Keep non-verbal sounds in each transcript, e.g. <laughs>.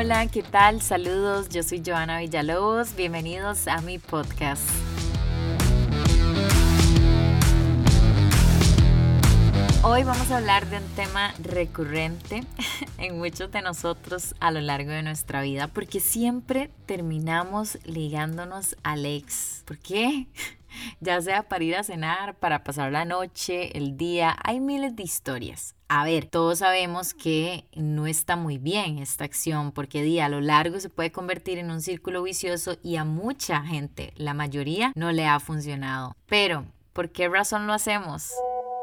Hola, ¿qué tal? Saludos, yo soy Joana Villalobos, bienvenidos a mi podcast. Hoy vamos a hablar de un tema recurrente <laughs> en muchos de nosotros a lo largo de nuestra vida, porque siempre terminamos ligándonos al ex. ¿Por qué? Ya sea para ir a cenar, para pasar la noche, el día, hay miles de historias. A ver, todos sabemos que no está muy bien esta acción porque día a lo largo se puede convertir en un círculo vicioso y a mucha gente, la mayoría, no le ha funcionado. Pero, ¿por qué razón lo hacemos?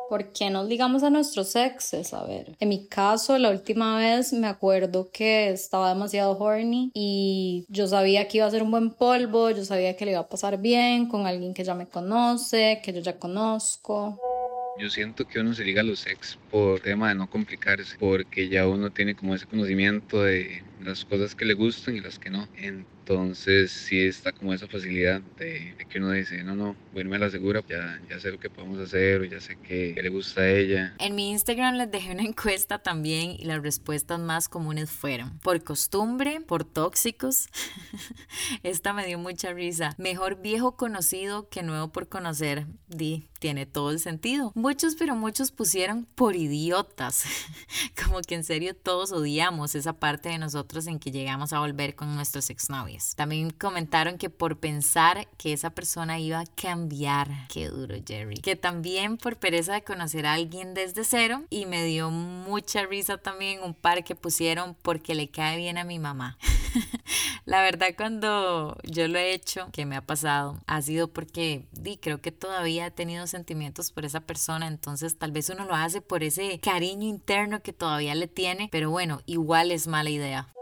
¿Por qué nos ligamos a nuestros exes? A ver, en mi caso, la última vez me acuerdo que estaba demasiado horny y yo sabía que iba a ser un buen polvo, yo sabía que le iba a pasar bien con alguien que ya me conoce, que yo ya conozco. Yo siento que uno se liga a los ex por tema de no complicarse, porque ya uno tiene como ese conocimiento de las cosas que le gustan y las que no. Sí está como esa facilidad de, que uno dice, no, no, voy a irme a la segura, ya, ya sé lo que podemos hacer o ya sé que, le gusta a ella. En mi Instagram les dejé una <laughs> encuesta también y las respuestas más comunes fueron por costumbre, por tóxicos. <laughs> Esta me dio mucha risa. Mejor viejo conocido que nuevo por conocer. Di, tiene todo el sentido. Muchos, pero muchos pusieron por idiotas. <laughs> Como que en serio todos odiamos esa parte de nosotros en que llegamos a volver con nuestros exnovios. También comentaron que por pensar que esa persona iba a cambiar, qué duro Jerry, que también por pereza de conocer a alguien desde cero. Y me dio mucha risa también un par que pusieron porque le cae bien a mi mamá. <laughs> La verdad cuando yo lo he hecho, que me ha pasado, ha sido porque di, creo que todavía he tenido sentimientos por esa persona, entonces tal vez uno lo hace por ese cariño interno que todavía le tiene, pero bueno, igual es mala idea.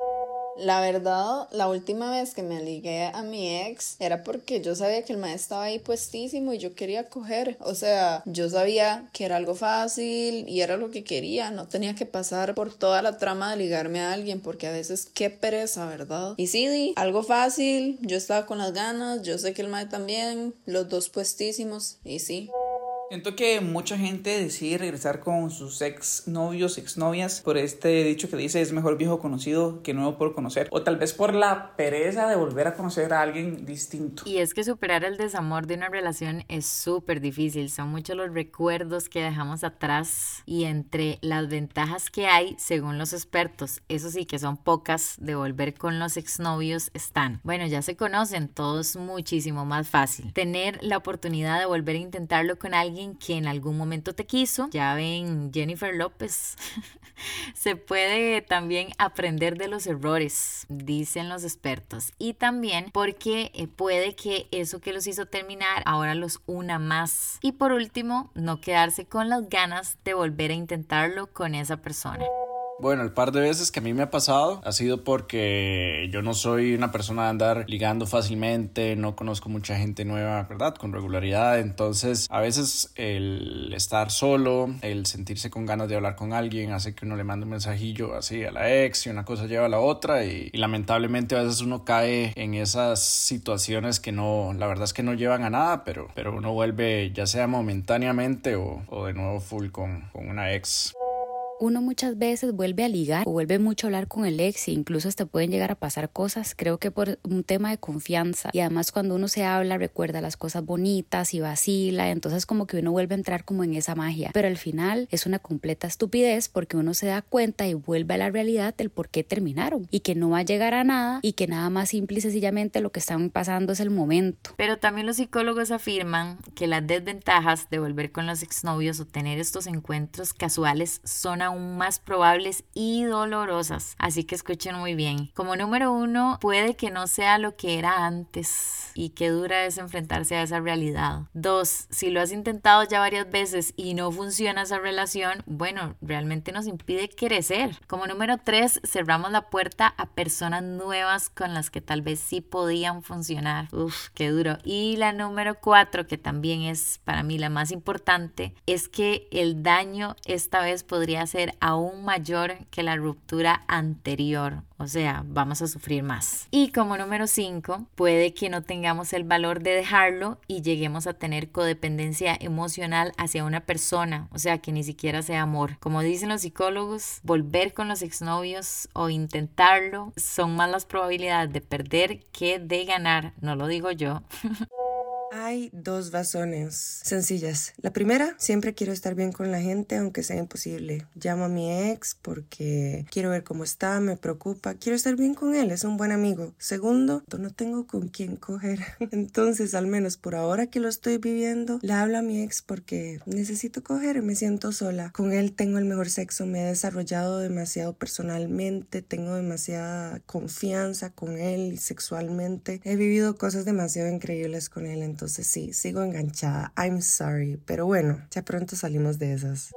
La verdad, la última vez que me ligué a mi ex era porque yo sabía que el maestro estaba ahí puestísimo y yo quería coger. O sea, yo sabía que era algo fácil y era lo que quería. No tenía que pasar por toda la trama de ligarme a alguien porque a veces qué pereza, ¿verdad? Y sí, algo fácil. Yo estaba con las ganas. Yo sé que el maestro también. Los dos puestísimos. Y sí. Siento que mucha gente decide regresar con sus ex novios, ex novias, por este dicho que dice es mejor viejo conocido que nuevo por conocer. O tal vez por la pereza de volver a conocer a alguien distinto. Y es que superar el desamor de una relación es súper difícil. Son muchos los recuerdos que dejamos atrás y entre las ventajas que hay, según los expertos, eso sí que son pocas, de volver con los exnovios están. Bueno, ya se conocen, todo es muchísimo más fácil. Tener la oportunidad de volver a intentarlo con alguien que en algún momento te quiso. Ya ven Jennifer López. <laughs> Se puede también aprender de los errores, dicen los expertos. Y también porque eh, puede que eso que los hizo terminar ahora los una más. Y por último, no quedarse con las ganas de volver a intentarlo con esa persona. Bueno, el par de veces que a mí me ha pasado ha sido porque yo no soy una persona de andar ligando fácilmente, no conozco mucha gente nueva, ¿verdad? Con regularidad. Entonces, a veces el estar solo, el sentirse con ganas de hablar con alguien, hace que uno le mande un mensajillo así a la ex y una cosa lleva a la otra. Y, lamentablemente a veces uno cae en esas situaciones que no, la verdad es que no llevan a nada, pero, pero uno vuelve ya sea momentáneamente o, o de nuevo full con, con una ex uno muchas veces vuelve a ligar o vuelve mucho a hablar con el ex e incluso hasta pueden llegar a pasar cosas, creo que por un tema de confianza y además cuando uno se habla recuerda las cosas bonitas y vacila, entonces como que uno vuelve a entrar como en esa magia, pero al final es una completa estupidez porque uno se da cuenta y vuelve a la realidad del por qué terminaron y que no va a llegar a nada y que nada más simple y sencillamente lo que están pasando es el momento. Pero también los psicólogos afirman que las desventajas de volver con los exnovios o tener estos encuentros casuales son aún más probables y dolorosas. Así que escuchen muy bien. Como número uno, puede que no sea lo que era antes y qué dura es enfrentarse a esa realidad. Dos, si lo has intentado ya varias veces y no funciona esa relación, bueno, realmente nos impide crecer. Como número tres, cerramos la puerta a personas nuevas con las que tal vez sí podían funcionar. Uf, qué duro. Y la número cuatro, que también es para mí la más importante, es que el daño esta vez podría ser aún mayor que la ruptura anterior. O sea, vamos a sufrir más. Y como número 5, puede que no tengamos el valor de dejarlo y lleguemos a tener codependencia emocional hacia una persona. O sea, que ni siquiera sea amor. Como dicen los psicólogos, volver con los exnovios o intentarlo son más las probabilidades de perder que de ganar. No lo digo yo. <laughs> Hay dos razones sencillas. La primera, siempre quiero estar bien con la gente, aunque sea imposible. Llamo a mi ex porque quiero ver cómo está, me preocupa, quiero estar bien con él, es un buen amigo. Segundo, no tengo con quién coger. <laughs> Entonces, al menos por ahora que lo estoy viviendo, le hablo a mi ex porque necesito coger, me siento sola. Con él tengo el mejor sexo, me he desarrollado demasiado personalmente, tengo demasiada confianza con él sexualmente. He vivido cosas demasiado increíbles con él. Entonces, entonces sí, sigo enganchada. I'm sorry. Pero bueno, ya pronto salimos de esas.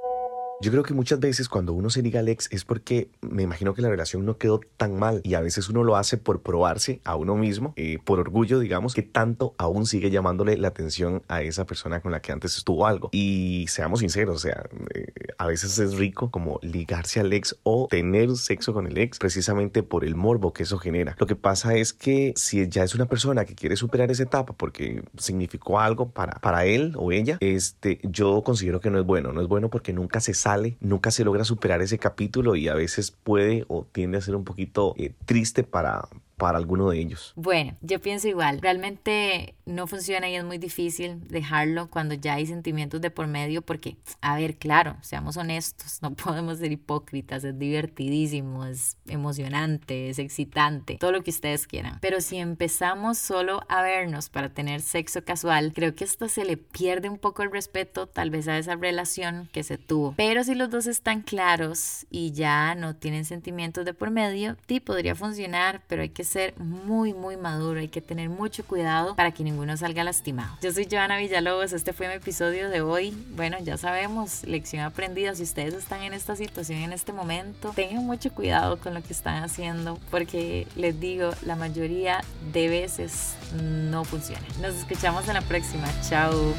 Yo creo que muchas veces cuando uno se liga al ex es porque me imagino que la relación no quedó tan mal y a veces uno lo hace por probarse a uno mismo, eh, por orgullo, digamos, que tanto aún sigue llamándole la atención a esa persona con la que antes estuvo algo. Y seamos sinceros, o sea, eh, a veces es rico como ligarse al ex o tener sexo con el ex precisamente por el morbo que eso genera. Lo que pasa es que si ya es una persona que quiere superar esa etapa porque significó algo para, para él o ella, este, yo considero que no es bueno, no es bueno porque nunca se sabe nunca se logra superar ese capítulo y a veces puede o tiende a ser un poquito eh, triste para, para alguno de ellos. Bueno, yo pienso igual. Realmente no funciona y es muy difícil dejarlo cuando ya hay sentimientos de por medio porque, a ver, claro, seamos honestos, <laughs> no podemos ser hipócritas, es divertidísimo, es emocionante, es excitante, todo lo que ustedes quieran. Pero si empezamos solo a vernos para tener sexo casual, creo que esto se le pierde un poco el respeto tal vez a esa relación que se tuvo. Pero si los dos están claros y ya no tienen sentimientos de por medio, sí podría funcionar, pero hay que ser muy, muy maduro, hay que tener mucho cuidado para que ninguno salga lastimado. Yo soy Joana Villalobos, este fue mi episodio de hoy. Bueno, ya sabemos, lección aprendida, si ustedes están en esta situación en este momento, tengan mucho cuidado con lo que están haciendo, porque les digo, la mayoría de veces no funciona. Nos escuchamos en la próxima. Chao.